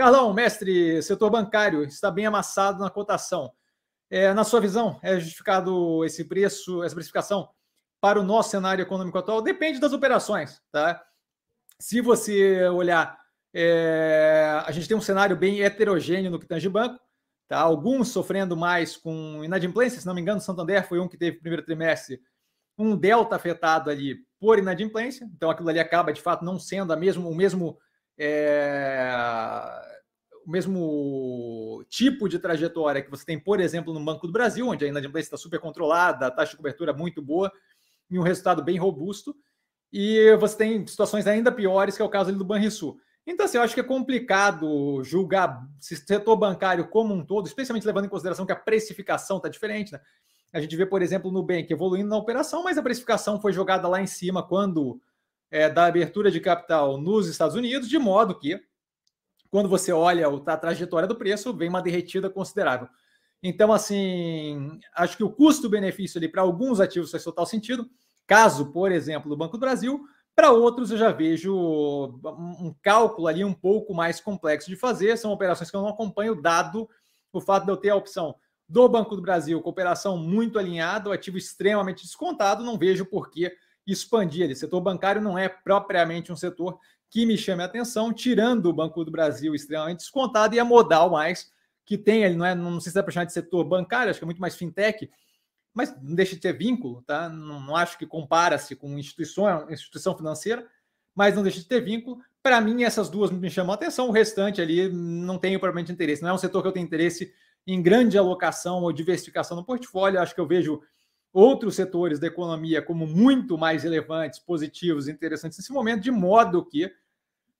Carlão, mestre, setor bancário está bem amassado na cotação. É, na sua visão, é justificado esse preço, essa precificação para o nosso cenário econômico atual? Depende das operações, tá? Se você olhar, é, a gente tem um cenário bem heterogêneo no que tange banco, tá? Alguns sofrendo mais com inadimplência, se não me engano, Santander foi um que teve primeiro trimestre um delta afetado ali por inadimplência, então aquilo ali acaba de fato não sendo a mesmo, o mesmo é, o mesmo tipo de trajetória que você tem, por exemplo, no Banco do Brasil, onde a inadimplência está super controlada, a taxa de cobertura muito boa e um resultado bem robusto, e você tem situações ainda piores, que é o caso do Banrisul. Então, assim, eu acho que é complicado julgar se setor bancário como um todo, especialmente levando em consideração que a precificação está diferente, né? A gente vê, por exemplo, no Nubank evoluindo na operação, mas a precificação foi jogada lá em cima quando é, da abertura de capital nos Estados Unidos, de modo que, quando você olha a trajetória do preço, vem uma derretida considerável. Então, assim, acho que o custo-benefício ali para alguns ativos faz total sentido. Caso, por exemplo, do Banco do Brasil, para outros eu já vejo um cálculo ali um pouco mais complexo de fazer. São operações que eu não acompanho, dado o fato de eu ter a opção do Banco do Brasil, cooperação muito alinhada, o ativo extremamente descontado, não vejo por que expandir. O setor bancário não é propriamente um setor que me chame a atenção, tirando o Banco do Brasil extremamente descontado e a modal mais que tem ele, não é, não sei se é para chamar de setor bancário, acho que é muito mais fintech, mas não deixa de ter vínculo, tá? Não, não acho que compara-se com instituição, instituição financeira, mas não deixa de ter vínculo. Para mim, essas duas me chamam a atenção, o restante ali não tenho propriamente interesse. Não é um setor que eu tenho interesse em grande alocação ou diversificação no portfólio. Acho que eu vejo outros setores da economia como muito mais relevantes, positivos, interessantes nesse momento, de modo que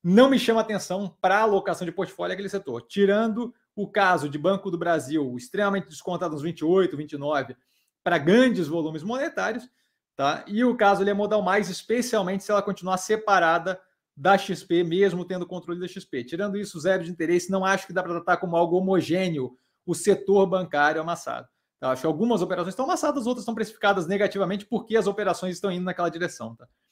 não me chama atenção para a alocação de portfólio aquele setor. Tirando o caso de Banco do Brasil, extremamente descontado nos 28, 29, para grandes volumes monetários, tá? E o caso ele é modal mais, especialmente se ela continuar separada da XP, mesmo tendo controle da XP. Tirando isso, zero de interesse, não acho que dá para tratar como algo homogêneo o setor bancário amassado. Tá? Acho que algumas operações estão amassadas, outras estão precificadas negativamente porque as operações estão indo naquela direção. Tá?